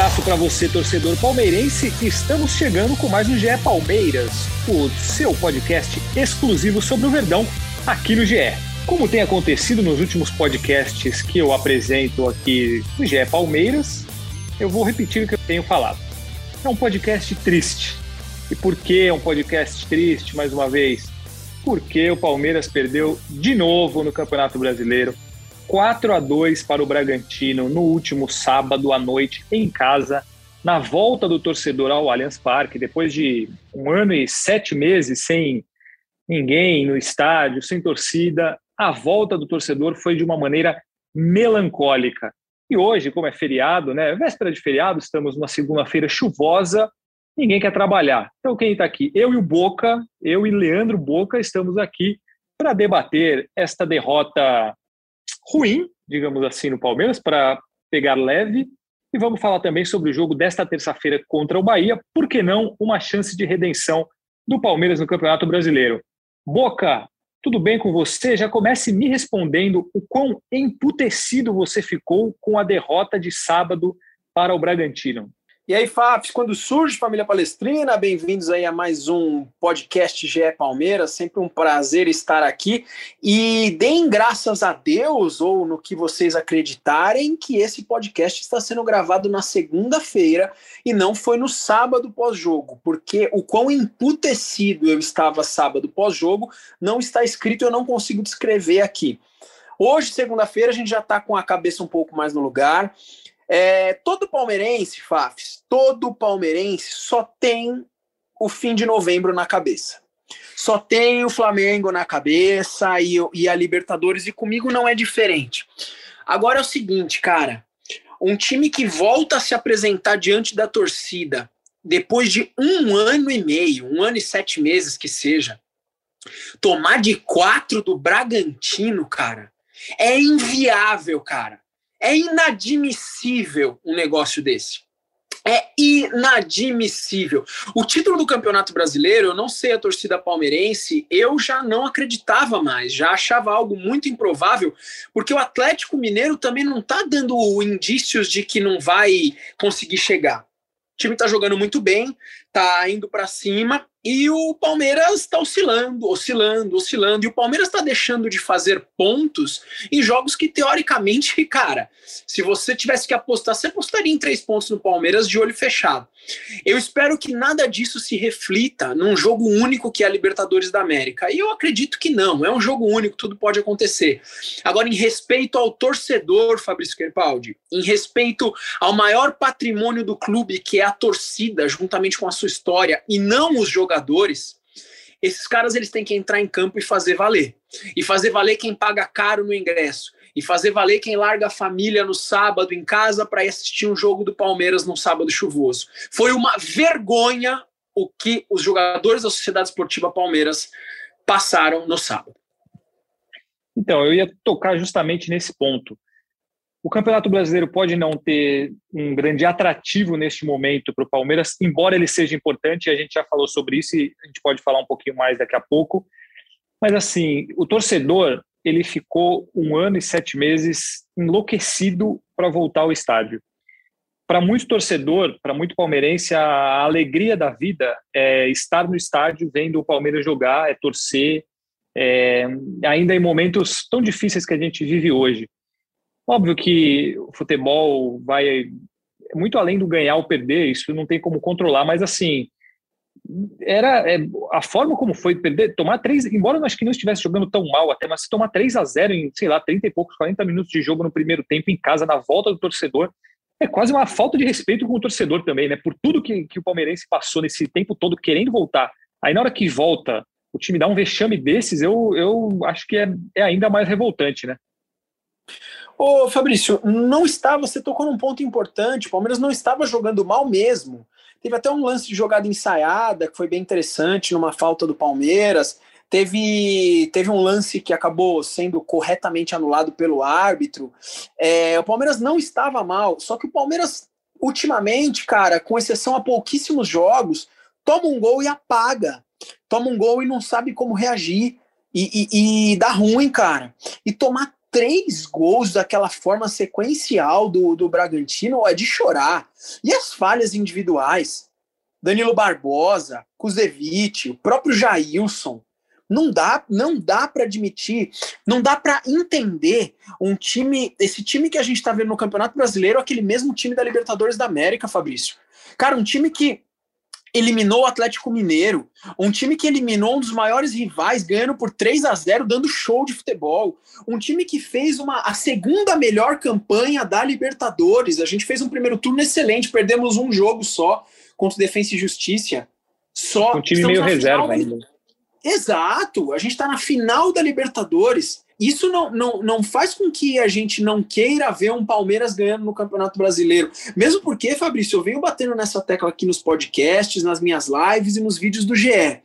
Abraço para você, torcedor palmeirense. Estamos chegando com mais um GE Palmeiras, o seu podcast exclusivo sobre o Verdão aqui no GE. Como tem acontecido nos últimos podcasts que eu apresento aqui no GE Palmeiras, eu vou repetir o que eu tenho falado. É um podcast triste. E por que é um podcast triste, mais uma vez? Porque o Palmeiras perdeu de novo no Campeonato Brasileiro 4 a 2 para o Bragantino no último sábado à noite em casa, na volta do torcedor ao Allianz Parque, depois de um ano e sete meses sem ninguém no estádio, sem torcida, a volta do torcedor foi de uma maneira melancólica. E hoje, como é feriado, né, véspera de feriado, estamos numa segunda-feira chuvosa, ninguém quer trabalhar. Então quem está aqui? Eu e o Boca, eu e Leandro Boca estamos aqui para debater esta derrota ruim, digamos assim, no Palmeiras, para pegar leve. E vamos falar também sobre o jogo desta terça-feira contra o Bahia. Por que não uma chance de redenção do Palmeiras no Campeonato Brasileiro? Boca, tudo bem com você? Já comece me respondendo o quão emputecido você ficou com a derrota de sábado para o Bragantino. E aí, Fafs, quando surge Família Palestrina, bem-vindos aí a mais um podcast GE Palmeiras, sempre um prazer estar aqui. E deem graças a Deus, ou no que vocês acreditarem, que esse podcast está sendo gravado na segunda-feira e não foi no sábado pós-jogo, porque o quão emputecido eu estava sábado pós-jogo não está escrito, eu não consigo descrever aqui. Hoje, segunda-feira, a gente já está com a cabeça um pouco mais no lugar. É, todo palmeirense, Fafs, todo palmeirense só tem o fim de novembro na cabeça. Só tem o Flamengo na cabeça e, e a Libertadores, e comigo não é diferente. Agora é o seguinte, cara. Um time que volta a se apresentar diante da torcida depois de um ano e meio, um ano e sete meses que seja, tomar de quatro do Bragantino, cara, é inviável, cara. É inadmissível um negócio desse. É inadmissível. O título do Campeonato Brasileiro, eu não sei a torcida palmeirense, eu já não acreditava mais, já achava algo muito improvável, porque o Atlético Mineiro também não está dando indícios de que não vai conseguir chegar. O time está jogando muito bem, está indo para cima, e o Palmeiras está oscilando, oscilando, oscilando. E o Palmeiras está deixando de fazer pontos em jogos que, teoricamente, cara, se você tivesse que apostar, você apostaria em três pontos no Palmeiras de olho fechado. Eu espero que nada disso se reflita num jogo único que é a Libertadores da América. E eu acredito que não. É um jogo único, tudo pode acontecer. Agora, em respeito ao torcedor, Fabrício Kerpaldi, em respeito ao maior patrimônio do clube, que é a torcida, juntamente com a sua história, e não os jogadores jogadores, esses caras eles têm que entrar em campo e fazer valer. E fazer valer quem paga caro no ingresso. E fazer valer quem larga a família no sábado em casa para assistir um jogo do Palmeiras num sábado chuvoso. Foi uma vergonha o que os jogadores da Sociedade Esportiva Palmeiras passaram no sábado. Então, eu ia tocar justamente nesse ponto. O Campeonato Brasileiro pode não ter um grande atrativo neste momento para o Palmeiras, embora ele seja importante, a gente já falou sobre isso e a gente pode falar um pouquinho mais daqui a pouco. Mas assim, o torcedor ele ficou um ano e sete meses enlouquecido para voltar ao estádio. Para muito torcedor, para muito palmeirense, a alegria da vida é estar no estádio vendo o Palmeiras jogar, é torcer, é, ainda em momentos tão difíceis que a gente vive hoje. Óbvio que o futebol vai muito além do ganhar ou perder, isso não tem como controlar, mas assim, era é, a forma como foi perder, tomar três, embora eu acho que não estivesse jogando tão mal até, mas se tomar 3 a 0 em, sei lá, 30 e poucos, 40 minutos de jogo no primeiro tempo em casa, na volta do torcedor, é quase uma falta de respeito com o torcedor também, né? Por tudo que, que o palmeirense passou nesse tempo todo querendo voltar. Aí na hora que volta, o time dá um vexame desses, eu, eu acho que é, é ainda mais revoltante, né? Ô, Fabrício, não estava, você tocou num ponto importante, o Palmeiras não estava jogando mal mesmo. Teve até um lance de jogada ensaiada, que foi bem interessante, numa falta do Palmeiras. Teve, teve um lance que acabou sendo corretamente anulado pelo árbitro. É, o Palmeiras não estava mal, só que o Palmeiras, ultimamente, cara, com exceção a pouquíssimos jogos, toma um gol e apaga. Toma um gol e não sabe como reagir. E, e, e dá ruim, cara. E tomar três gols daquela forma sequencial do, do Bragantino é de chorar. E as falhas individuais? Danilo Barbosa, Kuzevic, o próprio Jailson. Não dá, não dá para admitir, não dá para entender um time, esse time que a gente está vendo no Campeonato Brasileiro, aquele mesmo time da Libertadores da América, Fabrício. Cara, um time que eliminou o Atlético Mineiro, um time que eliminou um dos maiores rivais, ganhando por 3 a 0 dando show de futebol. Um time que fez uma, a segunda melhor campanha da Libertadores. A gente fez um primeiro turno excelente, perdemos um jogo só contra o Defensa e Justiça. Só. Um time meio reserva ainda. Exato, a gente está na final da Libertadores. Isso não, não, não faz com que a gente não queira ver um Palmeiras ganhando no Campeonato Brasileiro. Mesmo porque, Fabrício, eu venho batendo nessa tecla aqui nos podcasts, nas minhas lives e nos vídeos do GE.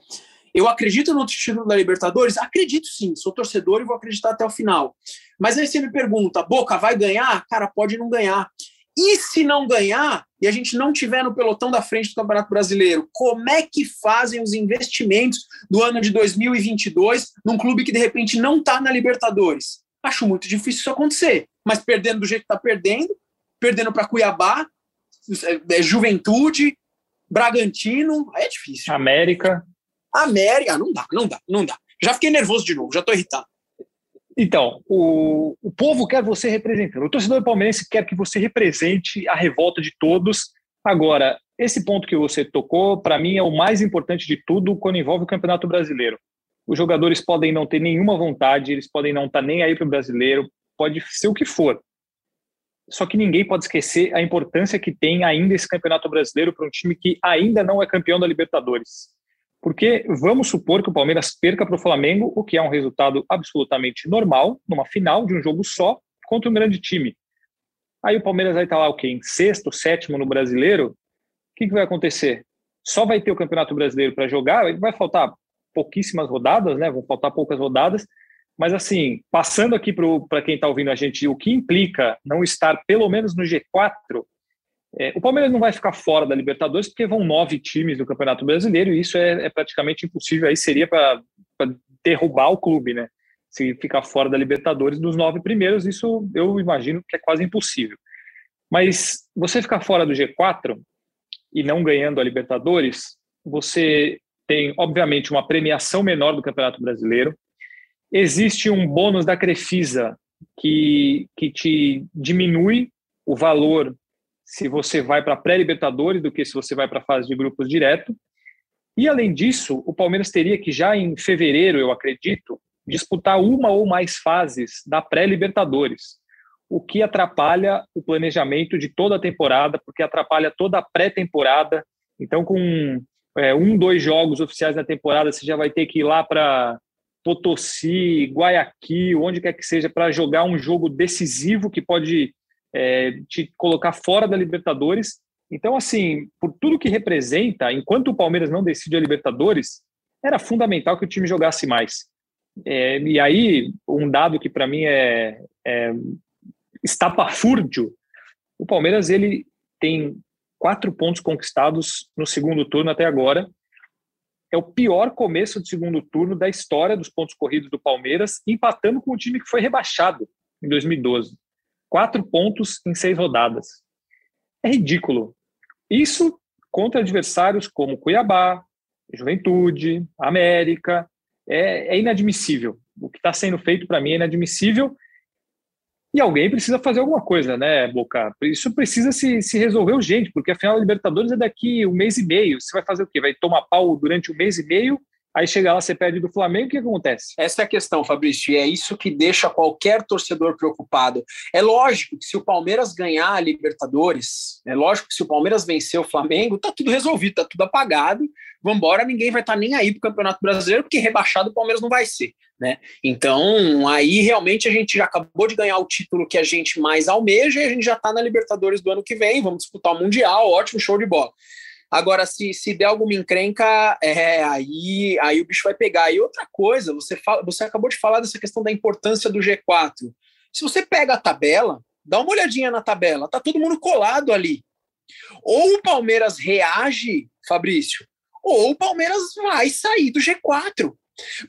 Eu acredito no título da Libertadores? Acredito sim, sou torcedor e vou acreditar até o final. Mas aí você me pergunta, Boca vai ganhar? Cara, pode não ganhar. E se não ganhar e a gente não tiver no pelotão da frente do Campeonato Brasileiro, como é que fazem os investimentos do ano de 2022 num clube que de repente não está na Libertadores? Acho muito difícil isso acontecer. Mas perdendo do jeito que está perdendo, perdendo para Cuiabá, é, é, Juventude, Bragantino, é difícil. América. América, não dá, não dá, não dá. Já fiquei nervoso de novo, já estou irritado. Então, o, o povo quer você representando. O torcedor palmeirense quer que você represente a revolta de todos. Agora, esse ponto que você tocou, para mim, é o mais importante de tudo quando envolve o Campeonato Brasileiro. Os jogadores podem não ter nenhuma vontade, eles podem não estar tá nem aí para o brasileiro, pode ser o que for. Só que ninguém pode esquecer a importância que tem ainda esse Campeonato Brasileiro para um time que ainda não é campeão da Libertadores. Porque vamos supor que o Palmeiras perca para o Flamengo, o que é um resultado absolutamente normal, numa final de um jogo só, contra um grande time. Aí o Palmeiras vai estar lá o quê? Em sexto, sétimo no brasileiro. O que, que vai acontecer? Só vai ter o Campeonato Brasileiro para jogar, vai faltar pouquíssimas rodadas, né? Vão faltar poucas rodadas. Mas assim, passando aqui para quem está ouvindo a gente, o que implica não estar pelo menos no G4 é, o Palmeiras não vai ficar fora da Libertadores porque vão nove times do Campeonato Brasileiro e isso é, é praticamente impossível. Aí seria para derrubar o clube, né? Se ficar fora da Libertadores dos nove primeiros, isso eu imagino que é quase impossível. Mas você ficar fora do G4 e não ganhando a Libertadores, você tem, obviamente, uma premiação menor do Campeonato Brasileiro. Existe um bônus da Crefisa que, que te diminui o valor se você vai para pré-libertadores do que se você vai para a fase de grupos direto. E além disso, o Palmeiras teria que já em fevereiro, eu acredito, disputar uma ou mais fases da pré-libertadores, o que atrapalha o planejamento de toda a temporada, porque atrapalha toda a pré-temporada. Então, com é, um, dois jogos oficiais na temporada, você já vai ter que ir lá para Potosí, Guayaquil, onde quer que seja, para jogar um jogo decisivo que pode é, te colocar fora da Libertadores. Então, assim, por tudo que representa, enquanto o Palmeiras não decide a Libertadores, era fundamental que o time jogasse mais. É, e aí, um dado que para mim é, é estapafúrdio, o Palmeiras ele tem quatro pontos conquistados no segundo turno até agora. É o pior começo de segundo turno da história dos pontos corridos do Palmeiras, empatando com o time que foi rebaixado em 2012 quatro pontos em seis rodadas. É ridículo. Isso contra adversários como Cuiabá, Juventude, América. É, é inadmissível. O que está sendo feito para mim é inadmissível. E alguém precisa fazer alguma coisa, né, Boca? Isso precisa se, se resolver urgente, porque afinal a Libertadores é daqui um mês e meio. Você vai fazer o quê? Vai tomar pau durante um mês e meio Aí chega lá, você perde do Flamengo, o que acontece? Essa é a questão, Fabrício, e é isso que deixa qualquer torcedor preocupado. É lógico que se o Palmeiras ganhar a Libertadores, é lógico que se o Palmeiras vencer o Flamengo, tá tudo resolvido, tá tudo apagado, vambora, ninguém vai estar tá nem aí pro Campeonato Brasileiro, porque rebaixado o Palmeiras não vai ser, né? Então, aí realmente a gente já acabou de ganhar o título que a gente mais almeja e a gente já tá na Libertadores do ano que vem, vamos disputar o Mundial, ótimo, show de bola. Agora, se, se der alguma encrenca, é, aí, aí o bicho vai pegar. E outra coisa, você, fala, você acabou de falar dessa questão da importância do G4. Se você pega a tabela, dá uma olhadinha na tabela, tá todo mundo colado ali. Ou o Palmeiras reage, Fabrício, ou o Palmeiras vai sair do G4.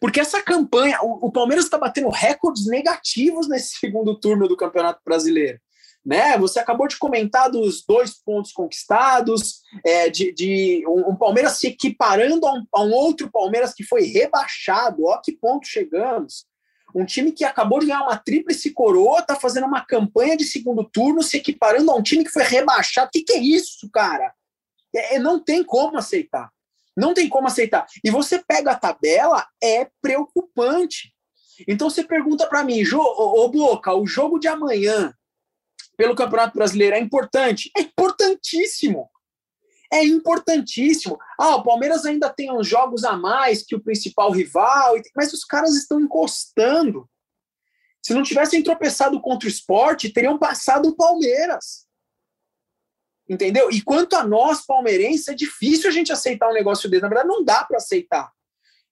Porque essa campanha, o, o Palmeiras está batendo recordes negativos nesse segundo turno do Campeonato Brasileiro. Né? Você acabou de comentar dos dois pontos conquistados, é, de, de um, um, Palmeiras se equiparando a um, a um, outro Palmeiras que foi rebaixado. Ó, que ponto chegamos. Um time que acabou de ganhar uma tríplice coroa, está fazendo uma campanha de segundo turno, se equiparando a um time que foi rebaixado. O que, que é isso, cara? É, é não tem como aceitar. Não tem como aceitar. E você pega a tabela, é preocupante. Então você pergunta para mim, ô Boca, o jogo de amanhã pelo Campeonato Brasileiro é importante? É importantíssimo. É importantíssimo. Ah, o Palmeiras ainda tem uns jogos a mais que o principal rival, mas os caras estão encostando. Se não tivessem tropeçado contra o esporte, teriam passado o Palmeiras. Entendeu? E quanto a nós, palmeirenses, é difícil a gente aceitar um negócio desse. Na verdade, não dá para aceitar.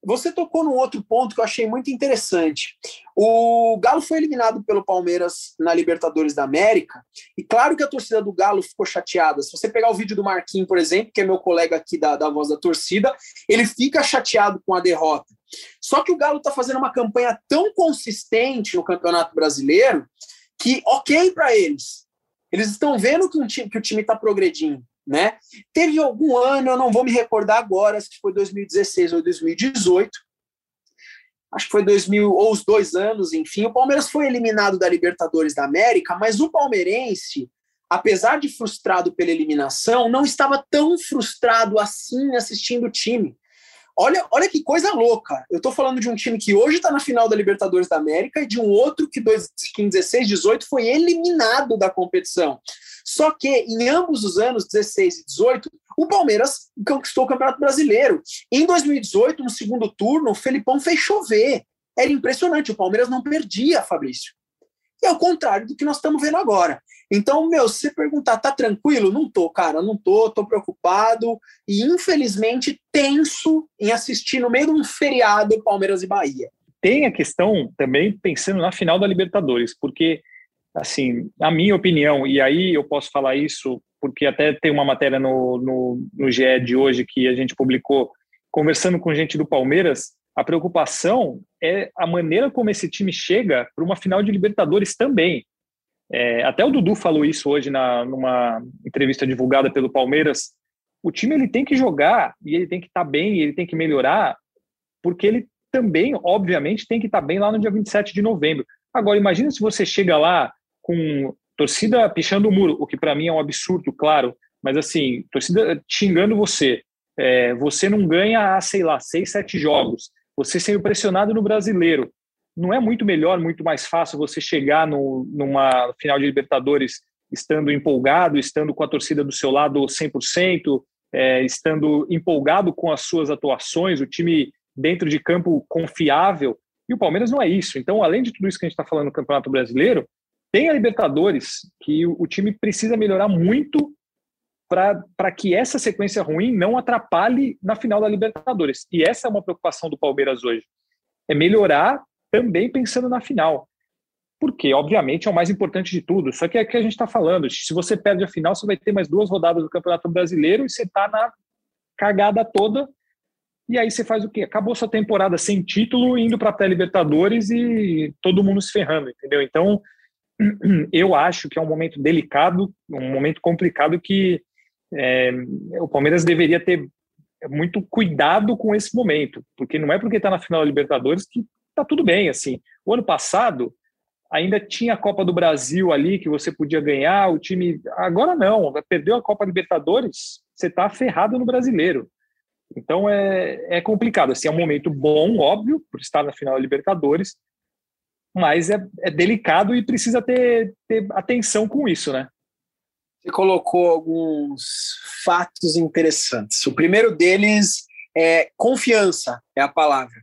Você tocou num outro ponto que eu achei muito interessante. O Galo foi eliminado pelo Palmeiras na Libertadores da América, e claro que a torcida do Galo ficou chateada. Se você pegar o vídeo do Marquinhos, por exemplo, que é meu colega aqui da, da voz da torcida, ele fica chateado com a derrota. Só que o Galo está fazendo uma campanha tão consistente no Campeonato Brasileiro que, ok para eles. Eles estão vendo que, um time, que o time está progredindo né? Teve algum ano, eu não vou me recordar agora se foi 2016 ou 2018, acho que foi 2000 ou os dois anos, enfim, o Palmeiras foi eliminado da Libertadores da América, mas o palmeirense, apesar de frustrado pela eliminação, não estava tão frustrado assim assistindo o time. Olha, olha que coisa louca. Eu estou falando de um time que hoje está na final da Libertadores da América e de um outro que em 16, 18 foi eliminado da competição. Só que em ambos os anos, 16 e 18, o Palmeiras conquistou o Campeonato Brasileiro. Em 2018, no segundo turno, o Felipão fez chover. Era impressionante, o Palmeiras não perdia, Fabrício. E ao contrário do que nós estamos vendo agora. Então, meu, se você perguntar, tá tranquilo? Não tô, cara, não tô, tô preocupado e infelizmente tenso em assistir no meio de um feriado Palmeiras e Bahia. Tem a questão também pensando na final da Libertadores, porque assim, a minha opinião, e aí eu posso falar isso porque até tem uma matéria no, no, no GE de hoje que a gente publicou, conversando com gente do Palmeiras, a preocupação é a maneira como esse time chega para uma final de Libertadores também. É, até o Dudu falou isso hoje na, numa entrevista divulgada pelo Palmeiras. O time ele tem que jogar e ele tem que estar tá bem, ele tem que melhorar, porque ele também, obviamente, tem que estar tá bem lá no dia 27 de novembro. Agora, imagina se você chega lá com torcida pichando o muro, o que para mim é um absurdo, claro, mas assim, torcida xingando você, é, você não ganha, sei lá, seis, sete jogos, você sendo pressionado no brasileiro, não é muito melhor, muito mais fácil você chegar no, numa final de Libertadores estando empolgado, estando com a torcida do seu lado 100%, é, estando empolgado com as suas atuações, o time dentro de campo confiável, e o Palmeiras não é isso. Então, além de tudo isso que a gente está falando no Campeonato Brasileiro, tem a Libertadores, que o, o time precisa melhorar muito para que essa sequência ruim não atrapalhe na final da Libertadores. E essa é uma preocupação do Palmeiras hoje. É melhorar também pensando na final. Porque, obviamente, é o mais importante de tudo. Só que é que a gente está falando. Se você perde a final, você vai ter mais duas rodadas do Campeonato Brasileiro e você está na cagada toda. E aí você faz o quê? Acabou sua temporada sem título, indo para a pré-Libertadores e todo mundo se ferrando, entendeu? Então, eu acho que é um momento delicado, um momento complicado que é, o Palmeiras deveria ter muito cuidado com esse momento, porque não é porque está na final da Libertadores que está tudo bem. Assim, o ano passado ainda tinha a Copa do Brasil ali que você podia ganhar, o time agora não, perdeu a Copa Libertadores, você está ferrado no Brasileiro. Então é, é complicado. Assim, é um momento bom, óbvio, por estar na final da Libertadores, mas é, é delicado e precisa ter, ter atenção com isso, né? Você colocou alguns fatos interessantes. O primeiro deles é confiança, é a palavra.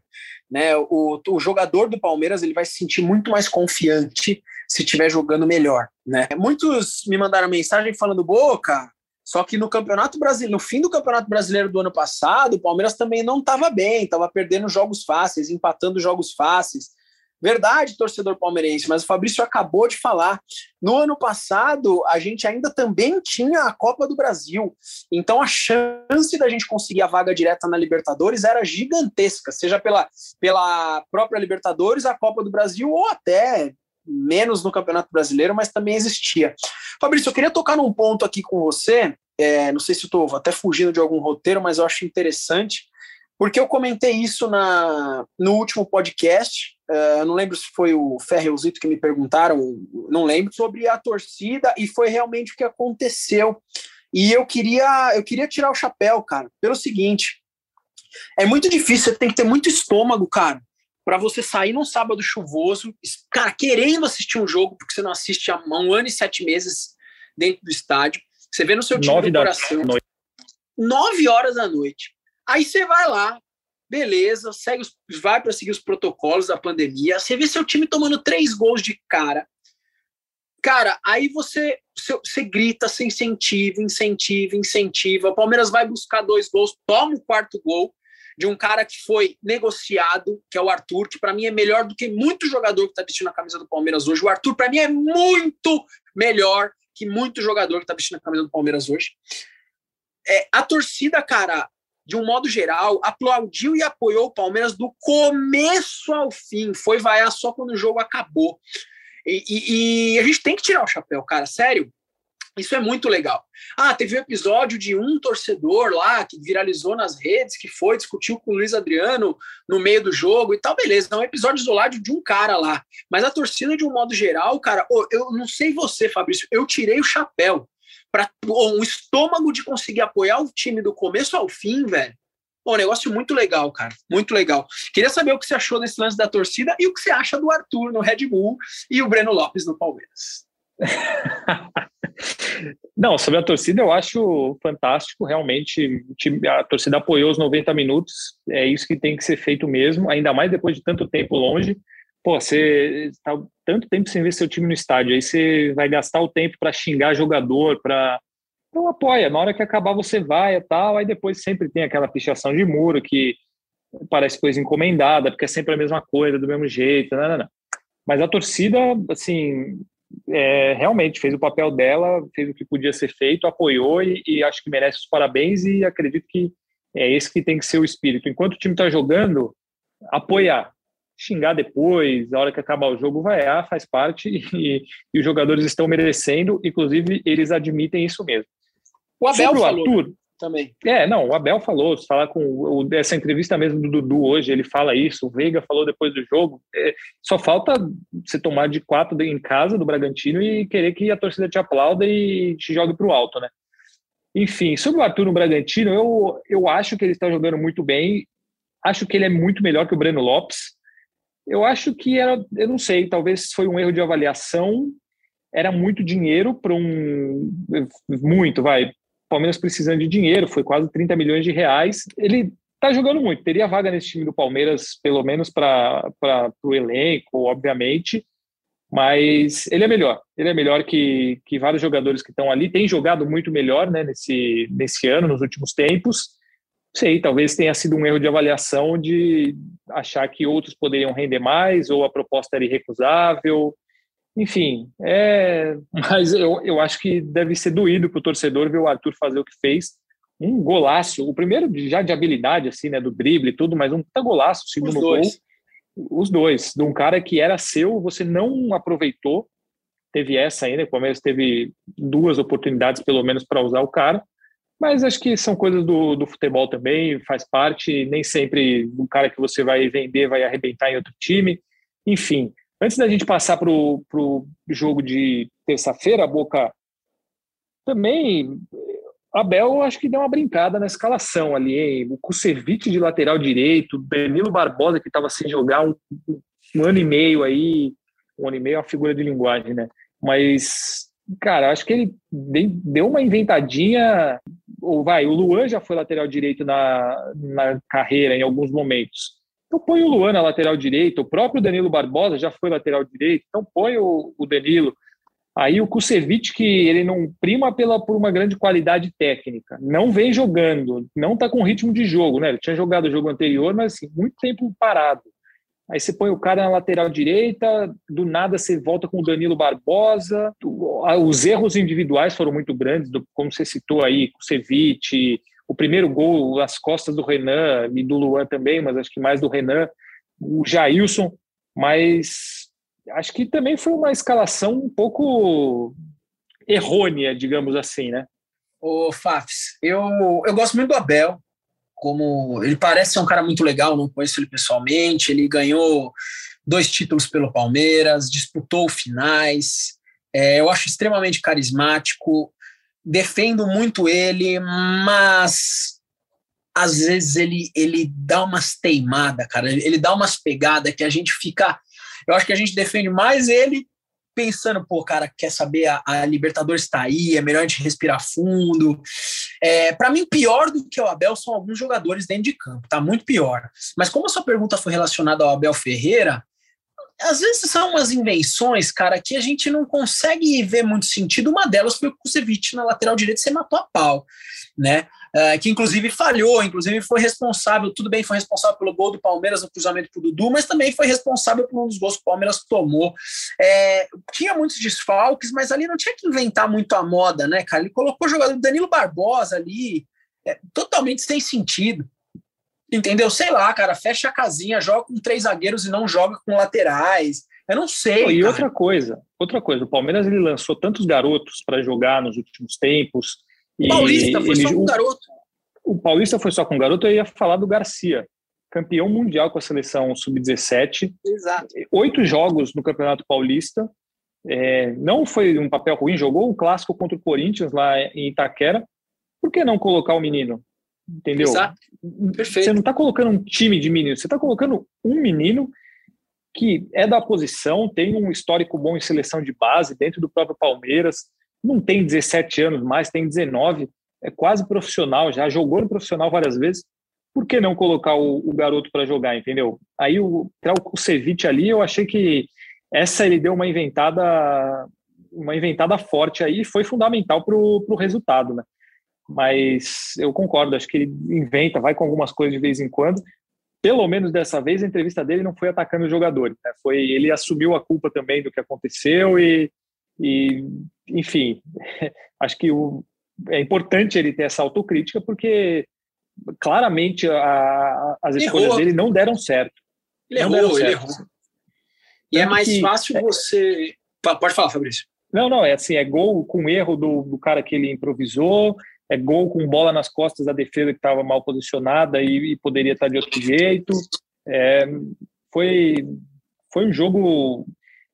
Né? O, o jogador do Palmeiras ele vai se sentir muito mais confiante se estiver jogando melhor. Né? Muitos me mandaram mensagem falando: Boca, Só que no Campeonato Brasileiro, no fim do Campeonato Brasileiro do ano passado, o Palmeiras também não estava bem, estava perdendo jogos fáceis, empatando jogos fáceis. Verdade, torcedor palmeirense, mas o Fabrício acabou de falar. No ano passado, a gente ainda também tinha a Copa do Brasil. Então, a chance da gente conseguir a vaga direta na Libertadores era gigantesca, seja pela, pela própria Libertadores, a Copa do Brasil, ou até menos no Campeonato Brasileiro, mas também existia. Fabrício, eu queria tocar num ponto aqui com você. É, não sei se estou até fugindo de algum roteiro, mas eu acho interessante, porque eu comentei isso na, no último podcast. Uh, não lembro se foi o Ferreuzito que me perguntaram, não lembro, sobre a torcida, e foi realmente o que aconteceu. E eu queria, eu queria tirar o chapéu, cara, pelo seguinte: é muito difícil, você tem que ter muito estômago, cara, para você sair num sábado chuvoso, cara, querendo assistir um jogo, porque você não assiste há um ano e sete meses dentro do estádio. Você vê no seu time Nove do coração. Da Nove horas da noite. Aí você vai lá, beleza, segue os, vai para seguir os protocolos da pandemia. Você vê seu time tomando três gols de cara. Cara, aí você, você, você grita, você incentiva, incentiva, incentiva. O Palmeiras vai buscar dois gols, toma o quarto gol de um cara que foi negociado, que é o Arthur, que para mim é melhor do que muito jogador que está vestindo a camisa do Palmeiras hoje. O Arthur, para mim, é muito melhor que muito jogador que está vestindo a camisa do Palmeiras hoje. É, a torcida, cara, de um modo geral, aplaudiu e apoiou o Palmeiras do começo ao fim. Foi vaiar só quando o jogo acabou. E, e, e, a gente tem que tirar o chapéu, cara, sério. Isso é muito legal. Ah, teve um episódio de um torcedor lá que viralizou nas redes, que foi, discutiu com o Luiz Adriano no meio do jogo e tal, beleza. É um episódio isolado de um cara lá. Mas a torcida, de um modo geral, cara, oh, eu não sei você, Fabrício, eu tirei o chapéu para um estômago de conseguir apoiar o time do começo ao fim, velho. Um negócio muito legal, cara. Muito legal. Queria saber o que você achou desse lance da torcida e o que você acha do Arthur no Red Bull e o Breno Lopes no Palmeiras. Não, sobre a torcida eu acho fantástico, realmente a torcida apoiou os 90 minutos, é isso que tem que ser feito mesmo, ainda mais depois de tanto tempo longe. Pô, você está tanto tempo sem ver seu time no estádio, aí você vai gastar o tempo para xingar jogador, para então apoia, na hora que acabar você vai e tal, aí depois sempre tem aquela pichação de muro que parece coisa encomendada, porque é sempre a mesma coisa, do mesmo jeito, não, não, não. Mas a torcida, assim, é, realmente fez o papel dela, fez o que podia ser feito, apoiou e, e, acho que merece os parabéns e acredito que é esse que tem que ser o espírito. Enquanto o time está jogando, apoiar, xingar depois, a hora que acabar o jogo, vaiar, faz parte e, e, os jogadores estão merecendo, inclusive eles admitem isso mesmo. O Abel Sobre o falou. Arthur, também. É, não, o Abel falou, se falar com o, essa entrevista mesmo do Dudu hoje, ele fala isso, o Veiga falou depois do jogo, é, só falta você tomar de quatro em casa do Bragantino e querer que a torcida te aplauda e te jogue para o alto, né? Enfim, sobre o Arthur no Bragantino, eu, eu acho que ele está jogando muito bem, acho que ele é muito melhor que o Breno Lopes, eu acho que era, eu não sei, talvez foi um erro de avaliação, era muito dinheiro para um. Muito, vai. Palmeiras precisando de dinheiro, foi quase 30 milhões de reais. Ele tá jogando muito, teria vaga nesse time do Palmeiras, pelo menos para o elenco, obviamente, mas ele é melhor. Ele é melhor que, que vários jogadores que estão ali. Tem jogado muito melhor né, nesse, nesse ano, nos últimos tempos. Sei, talvez tenha sido um erro de avaliação de achar que outros poderiam render mais, ou a proposta era irrecusável. Enfim, é, mas eu, eu acho que deve ser doído para o torcedor ver o Arthur fazer o que fez. Um golaço, o primeiro já de habilidade, assim, né, do drible e tudo, mas um puta golaço, o segundo os gol. Os dois, de um cara que era seu, você não aproveitou. Teve essa ainda, o Palmeiras teve duas oportunidades, pelo menos, para usar o cara. Mas acho que são coisas do, do futebol também, faz parte. Nem sempre o cara que você vai vender vai arrebentar em outro time. Enfim, Antes da gente passar para o jogo de terça-feira, a Boca também. Abel, acho que deu uma brincada na escalação ali, hein? O Kusevich de lateral direito, Danilo Barbosa, que estava sem jogar um, um, ano e meio aí, um ano e meio é uma figura de linguagem, né? Mas, cara, acho que ele deu uma inventadinha. Ou vai, o Luan já foi lateral direito na, na carreira em alguns momentos. Então põe o Luan na lateral direita, o próprio Danilo Barbosa já foi lateral direito, então põe o, o Danilo. Aí o Kusevich, que ele não prima pela, por uma grande qualidade técnica, não vem jogando, não está com ritmo de jogo, né? Ele tinha jogado o jogo anterior, mas assim, muito tempo parado. Aí você põe o cara na lateral direita, do nada você volta com o Danilo Barbosa. Os erros individuais foram muito grandes, como você citou aí, Kusevich, o primeiro gol, as costas do Renan e do Luan também, mas acho que mais do Renan, o Jailson, mas acho que também foi uma escalação um pouco errônea, digamos assim, né? Ô, Fafs, eu, eu gosto muito do Abel, como ele parece ser um cara muito legal, não conheço ele pessoalmente, ele ganhou dois títulos pelo Palmeiras, disputou finais, é, eu acho extremamente carismático, defendo muito ele, mas às vezes ele, ele dá umas teimadas, cara, ele dá umas pegadas que a gente fica eu acho que a gente defende mais ele pensando, pô, cara, quer saber, a, a Libertadores está aí, é melhor a gente respirar fundo. É, para mim, pior do que o Abel são alguns jogadores dentro de campo, tá muito pior. Mas como a sua pergunta foi relacionada ao Abel Ferreira, às vezes são umas invenções, cara, que a gente não consegue ver muito sentido. Uma delas foi o Kusevich na lateral direita, você matou a pau, né? Uh, que inclusive falhou, inclusive foi responsável, tudo bem, foi responsável pelo gol do Palmeiras no cruzamento para o Dudu, mas também foi responsável por um dos gols que o Palmeiras tomou. É, tinha muitos desfalques, mas ali não tinha que inventar muito a moda, né, cara? Ele colocou o jogador Danilo Barbosa ali, é, totalmente sem sentido. Entendeu? Sei lá, cara, fecha a casinha, joga com três zagueiros e não joga com laterais. Eu não sei. E cara. outra coisa, outra coisa, o Palmeiras ele lançou tantos garotos para jogar nos últimos tempos. O Paulista foi ele, só com garoto. O, o Paulista foi só com garoto, eu ia falar do Garcia, campeão mundial com a seleção sub-17. Exato. Oito jogos no Campeonato Paulista. É, não foi um papel ruim, jogou um clássico contra o Corinthians lá em Itaquera. Por que não colocar o menino? Entendeu? Exato. Perfeito. Você não está colocando um time de meninos, você está colocando um menino que é da posição, tem um histórico bom em seleção de base dentro do próprio Palmeiras, não tem 17 anos mais, tem 19, é quase profissional, já jogou no profissional várias vezes. Por que não colocar o, o garoto para jogar, entendeu? Aí o, o Ceviche ali, eu achei que essa ele deu uma inventada uma inventada forte aí foi fundamental para o resultado, né? Mas eu concordo, acho que ele inventa, vai com algumas coisas de vez em quando. Pelo menos dessa vez a entrevista dele não foi atacando os jogadores, né? foi ele assumiu a culpa também do que aconteceu e, e enfim, acho que o, é importante ele ter essa autocrítica porque claramente a, as escolhas dele não deram certo. Ele não errou, ele errou. E é mais que, fácil é você. Pode falar, Fabrício. Não, não, é assim, é gol com erro do, do cara que ele improvisou, é gol com bola nas costas da defesa que estava mal posicionada e, e, poderia estar de outro jeito. É, foi, foi um jogo.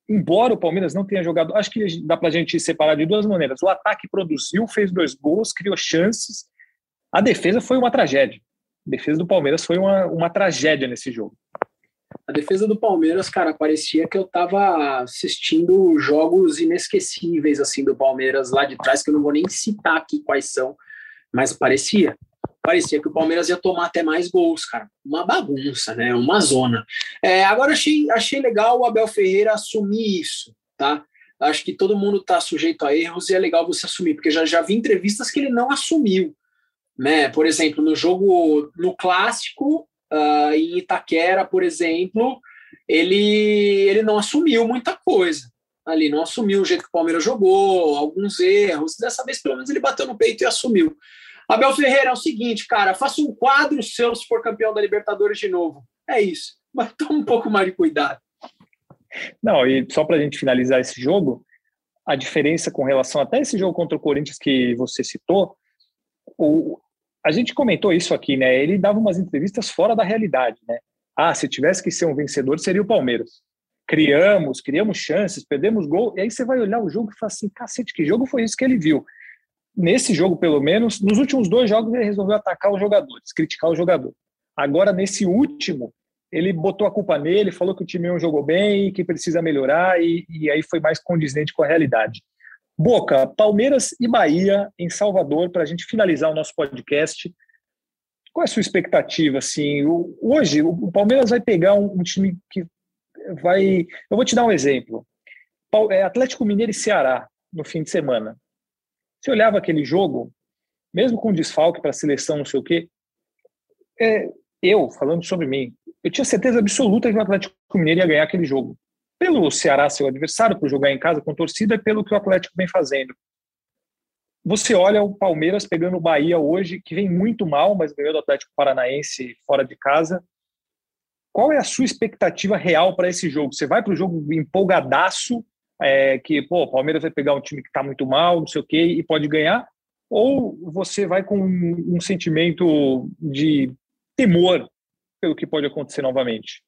Embora o Palmeiras não tenha jogado, acho que dá para a gente separar de duas maneiras. O ataque produziu, fez dois gols, criou chances. A defesa foi uma tragédia. A defesa do Palmeiras foi uma, uma tragédia nesse jogo. A defesa do Palmeiras, cara, parecia que eu tava assistindo jogos inesquecíveis assim do Palmeiras lá de trás, que eu não vou nem citar aqui quais são, mas parecia. Parecia que o Palmeiras ia tomar até mais gols, cara. Uma bagunça, né? Uma zona. É, agora achei, achei legal o Abel Ferreira assumir isso, tá? Acho que todo mundo está sujeito a erros e é legal você assumir, porque já, já vi entrevistas que ele não assumiu. Né? Por exemplo, no jogo, no clássico, uh, em Itaquera, por exemplo, ele, ele não assumiu muita coisa ali, não assumiu o jeito que o Palmeiras jogou, alguns erros. Dessa vez, pelo menos, ele bateu no peito e assumiu. Abel Ferreira é o seguinte, cara, faça um quadro seu se for campeão da Libertadores de novo. É isso. Mas toma um pouco mais de cuidado. Não, e só para a gente finalizar esse jogo, a diferença com relação até esse jogo contra o Corinthians que você citou, o, a gente comentou isso aqui, né? Ele dava umas entrevistas fora da realidade, né? Ah, se tivesse que ser um vencedor, seria o Palmeiras criamos, criamos chances, perdemos gol, e aí você vai olhar o jogo e fala assim, cacete, que jogo foi isso que ele viu? Nesse jogo, pelo menos, nos últimos dois jogos ele resolveu atacar os jogadores, criticar o jogador. Agora, nesse último, ele botou a culpa nele, falou que o time não jogou bem, que precisa melhorar, e, e aí foi mais condizente com a realidade. Boca, Palmeiras e Bahia em Salvador, para a gente finalizar o nosso podcast. Qual é a sua expectativa? Assim, hoje, o Palmeiras vai pegar um, um time que vai. Eu vou te dar um exemplo. é, Atlético Mineiro e Ceará no fim de semana. Você olhava aquele jogo, mesmo com desfalque para a seleção, não sei o quê, é, eu, falando sobre mim, eu tinha certeza absoluta que o Atlético Mineiro ia ganhar aquele jogo. Pelo Ceará ser o adversário, por jogar em casa com torcida, e pelo que o Atlético vem fazendo. Você olha o Palmeiras pegando o Bahia hoje, que vem muito mal, mas ganhou do Atlético Paranaense fora de casa. Qual é a sua expectativa real para esse jogo? Você vai para o jogo empolgadaço, é, que pô, o Palmeiras vai pegar um time que está muito mal, não sei o quê, e pode ganhar? Ou você vai com um, um sentimento de temor pelo que pode acontecer novamente?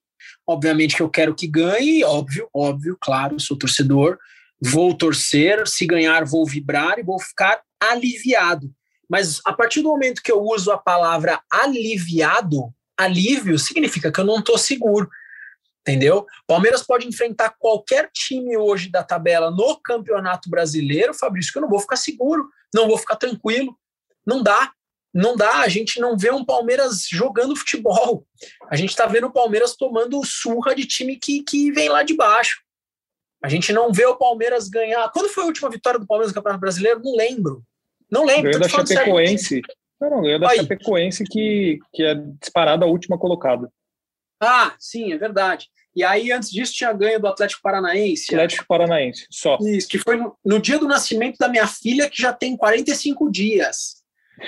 Obviamente que eu quero que ganhe, óbvio, óbvio, claro, sou torcedor, vou torcer, se ganhar vou vibrar e vou ficar aliviado. Mas a partir do momento que eu uso a palavra aliviado, alívio significa que eu não estou seguro. Entendeu? Palmeiras pode enfrentar qualquer time hoje da tabela no Campeonato Brasileiro, Fabrício, que eu não vou ficar seguro, não vou ficar tranquilo. Não dá. Não dá, a gente não vê um Palmeiras jogando futebol. A gente está vendo o Palmeiras tomando surra de time que, que vem lá de baixo. A gente não vê o Palmeiras ganhar. Quando foi a última vitória do Palmeiras no Campeonato Brasileiro? Não lembro. Não lembro. Ganhou da Chapecoense. Não, não, ganhou da Aí. Chapecoense que, que é disparada a última colocada. Ah, sim, é verdade. E aí, antes disso, tinha ganho do Atlético Paranaense. Atlético Paranaense, só. Isso, que foi no, no dia do nascimento da minha filha, que já tem 45 dias.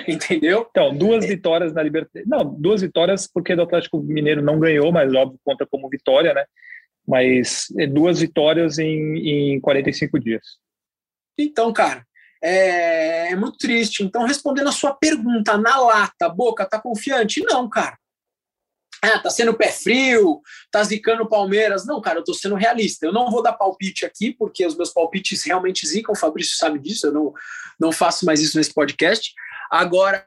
Entendeu? Então, duas vitórias na Libertadores. Não, duas vitórias porque do Atlético Mineiro não ganhou, mas óbvio conta como vitória, né? Mas é duas vitórias em, em 45 dias. Então, cara, é, é, muito triste. Então, respondendo a sua pergunta na lata, Boca, tá confiante? Não, cara. Ah, tá sendo pé frio, tá zicando o Palmeiras. Não, cara, eu tô sendo realista. Eu não vou dar palpite aqui, porque os meus palpites realmente zicam, o Fabrício sabe disso, eu não, não faço mais isso nesse podcast. Agora,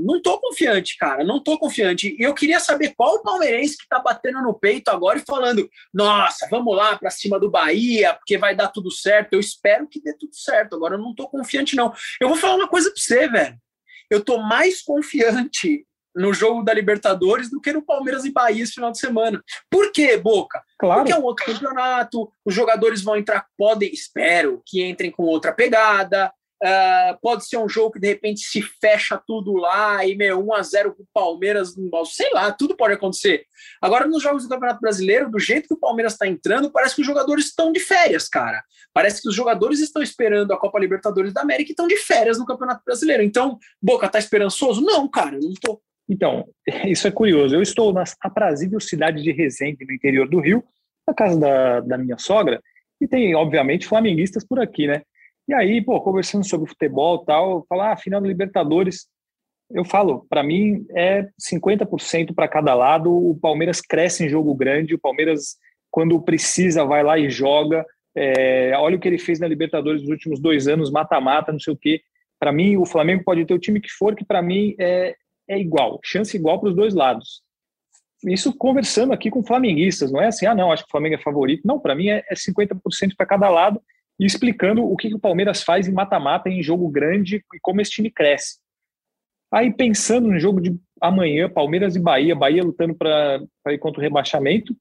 não tô confiante, cara, não tô confiante. E eu queria saber qual o palmeirense que tá batendo no peito agora e falando: nossa, vamos lá para cima do Bahia, porque vai dar tudo certo. Eu espero que dê tudo certo. Agora, eu não tô confiante, não. Eu vou falar uma coisa para você, velho. Eu tô mais confiante no jogo da Libertadores do que no Palmeiras e Bahia esse final de semana. Por quê, Boca? Claro. Porque é um outro campeonato, os jogadores vão entrar, podem, espero, que entrem com outra pegada, Uh, pode ser um jogo que de repente se fecha tudo lá e meu 1 a 0 com o Palmeiras, sei lá, tudo pode acontecer. Agora nos jogos do Campeonato Brasileiro, do jeito que o Palmeiras está entrando, parece que os jogadores estão de férias, cara. Parece que os jogadores estão esperando a Copa Libertadores da América e estão de férias no Campeonato Brasileiro. Então, Boca tá esperançoso? Não, cara, não tô. Então, isso é curioso. Eu estou na aprazível cidade de Resende, no interior do Rio, na casa da, da minha sogra, e tem, obviamente, flamenguistas por aqui, né? E aí, pô, conversando sobre futebol tal, falar, ah, final da Libertadores, eu falo, para mim é 50% para cada lado. O Palmeiras cresce em jogo grande, o Palmeiras, quando precisa, vai lá e joga. É, olha o que ele fez na Libertadores nos últimos dois anos, mata-mata, não sei o quê. Para mim, o Flamengo pode ter o time que for, que para mim é, é igual, chance igual para os dois lados. Isso conversando aqui com flamenguistas, não é assim, ah, não, acho que o Flamengo é favorito. Não, para mim é, é 50% para cada lado e explicando o que, que o Palmeiras faz em mata-mata, em jogo grande e como esse time cresce. Aí pensando no jogo de amanhã, Palmeiras e Bahia, Bahia lutando para ir contra o rebaixamento,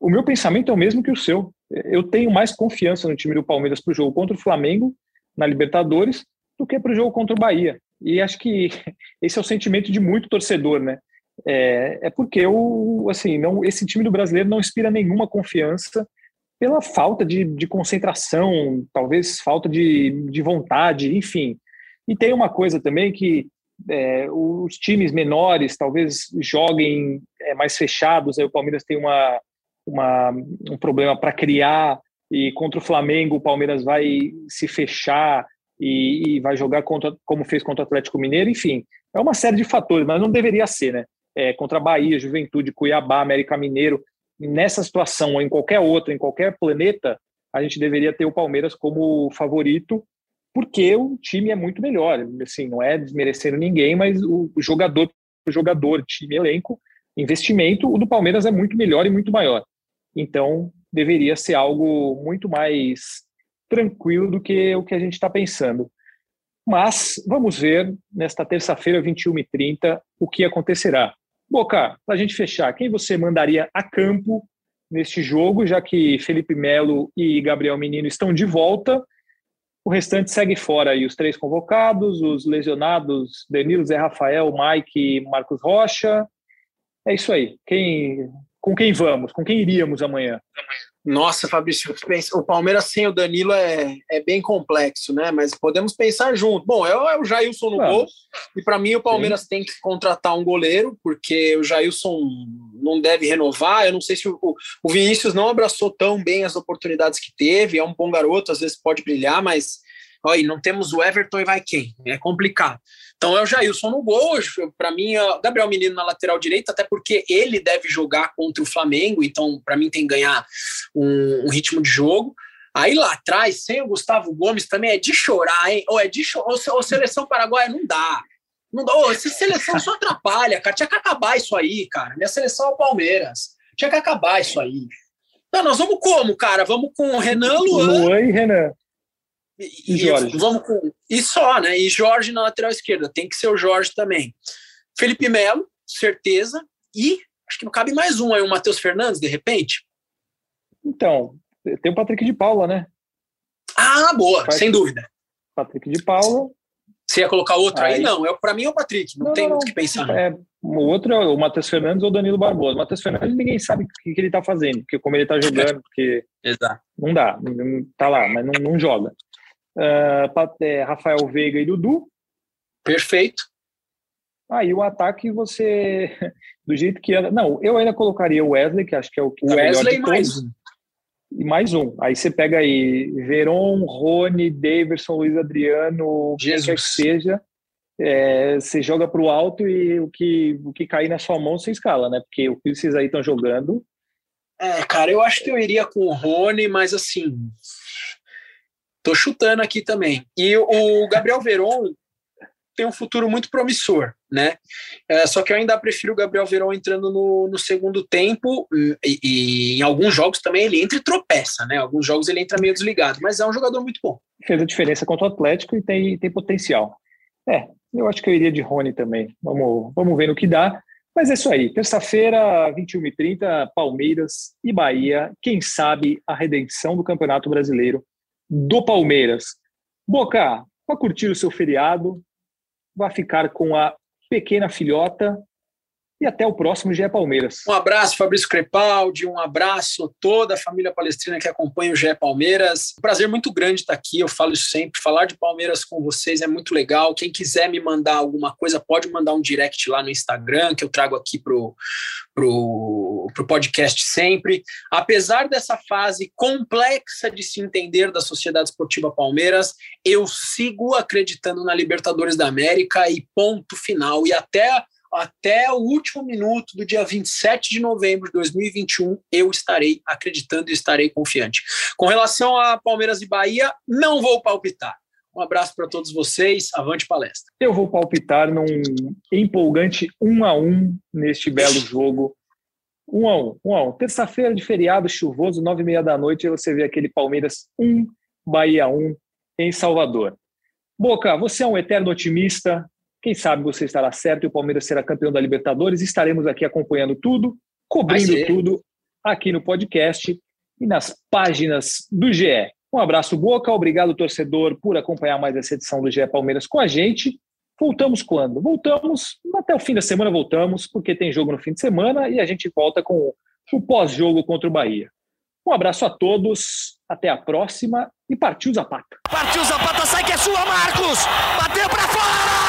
o meu pensamento é o mesmo que o seu. Eu tenho mais confiança no time do Palmeiras para o jogo contra o Flamengo na Libertadores do que para o jogo contra o Bahia. E acho que esse é o sentimento de muito torcedor, né? É, é porque o, assim, não, esse time do brasileiro não inspira nenhuma confiança pela falta de, de concentração, talvez falta de, de vontade, enfim. E tem uma coisa também que é, os times menores talvez joguem é, mais fechados, aí o Palmeiras tem uma, uma um problema para criar, e contra o Flamengo o Palmeiras vai se fechar e, e, vai jogar contra, como fez contra o Atlético Mineiro, enfim, é uma série de fatores, mas não deveria ser, né? É, contra Bahia, Juventude, Cuiabá, América Mineiro, nessa situação ou em qualquer outra, em qualquer planeta, a gente deveria ter o Palmeiras como favorito, porque o time é muito melhor. Assim, não é desmerecendo ninguém, mas o jogador, o jogador, time, elenco, investimento, o do Palmeiras é muito melhor e muito maior. Então, deveria ser algo muito mais tranquilo do que o que a gente está pensando. Mas vamos ver nesta terça-feira, 21h30, o que acontecerá. Boca, para a gente fechar, quem você mandaria a campo neste jogo, já que Felipe Melo e Gabriel Menino estão de volta. O restante segue fora aí, os três convocados, os lesionados, Danilo, Zé Rafael, Mike e Marcos Rocha. É isso aí. Quem, com quem vamos? Com quem iríamos amanhã? Nossa, Fabrício, o Palmeiras sem o Danilo é, é bem complexo, né? Mas podemos pensar junto. Bom, é, o Jailson no Vamos. gol, e para mim o Palmeiras Sim. tem que contratar um goleiro, porque o Jailson não deve renovar. Eu não sei se o, o Vinícius não abraçou tão bem as oportunidades que teve, é um bom garoto, às vezes pode brilhar, mas Aí não temos o Everton e vai quem? É complicado. Então é o Jailson no gol, para mim, é o Gabriel Menino na lateral direita, até porque ele deve jogar contra o Flamengo, então para mim tem que ganhar um, um, ritmo de jogo. Aí lá atrás, sem o Gustavo Gomes, também é de chorar, hein? Ou é de chorar, ou, ou seleção paraguaia não dá. Não dá. Essa seleção só atrapalha, cara. Tinha que acabar isso aí, cara. Minha seleção é o Palmeiras. Tinha que acabar isso aí. Não, nós vamos como, cara? Vamos com Renan Luan. Luan e Renan. E, e Jorge. Vamos com, e só, né? E Jorge na lateral esquerda, tem que ser o Jorge também. Felipe Melo, certeza. E acho que não cabe mais um aí, o Matheus Fernandes, de repente. Então, tem o Patrick de Paula, né? Ah, boa, Faz... sem dúvida. Patrick de Paula. Você ia colocar outro aí? aí não, é, para mim é o Patrick, não, não tem muito o que pensar. É, o outro é o Matheus Fernandes ou o Danilo Barbosa. O Matheus Fernandes ninguém sabe o que, que ele tá fazendo, porque como ele tá jogando, porque. Exato. Não dá, tá lá, mas não, não joga uh, Rafael Veiga e Dudu. Perfeito. Aí ah, o ataque você, do jeito que era. Não, eu ainda colocaria o Wesley, que acho que é o que tá Wesley mais um. E mais um. Aí você pega aí Veron, Rony, Daverson, Luiz Adriano, Jesus. quem quer que seja. É, você joga para o alto e o que, o que cair na sua mão você escala, né? Porque o que vocês aí estão jogando. É, cara, eu acho que eu iria com o Rony, mas assim, Tô chutando aqui também. E o Gabriel Veron tem um futuro muito promissor, né? É, só que eu ainda prefiro o Gabriel Veron entrando no, no segundo tempo e, e, em alguns jogos também ele entra e tropeça, né? Alguns jogos ele entra meio desligado, mas é um jogador muito bom. Fez a diferença contra o Atlético e tem, tem potencial. É, eu acho que eu iria de Rony também. Vamos, vamos ver no que dá. Mas é isso aí. Terça-feira, 21h30, Palmeiras e Bahia. Quem sabe a redenção do Campeonato Brasileiro do Palmeiras. Boca, para curtir o seu feriado, vai ficar com a pequena filhota e até o próximo GE Palmeiras. Um abraço, Fabrício Crepaldi, um abraço toda a família palestrina que acompanha o GE Palmeiras. Um prazer muito grande estar aqui, eu falo isso sempre. Falar de Palmeiras com vocês é muito legal. Quem quiser me mandar alguma coisa, pode mandar um direct lá no Instagram, que eu trago aqui pro, pro, pro podcast sempre. Apesar dessa fase complexa de se entender da Sociedade Esportiva Palmeiras, eu sigo acreditando na Libertadores da América e ponto final. E até até o último minuto do dia 27 de novembro de 2021, eu estarei acreditando e estarei confiante. Com relação a Palmeiras e Bahia, não vou palpitar. Um abraço para todos vocês. Avante palestra. Eu vou palpitar num empolgante 1 a 1 neste belo jogo. 1 a 1, 1 a 1. Terça-feira de feriado chuvoso, 9 e meia da noite, você vê aquele Palmeiras 1, Bahia 1 em Salvador. Boca, você é um eterno otimista, quem sabe você estará certo e o Palmeiras será campeão da Libertadores. Estaremos aqui acompanhando tudo, cobrindo tudo aqui no podcast e nas páginas do GE. Um abraço, Boca. Obrigado, torcedor, por acompanhar mais essa edição do GE Palmeiras com a gente. Voltamos quando? Voltamos até o fim da semana, voltamos, porque tem jogo no fim de semana e a gente volta com o pós-jogo contra o Bahia. Um abraço a todos, até a próxima e partiu Zapata. Partiu Zapata, sai que é sua, Marcos! Bateu para fora!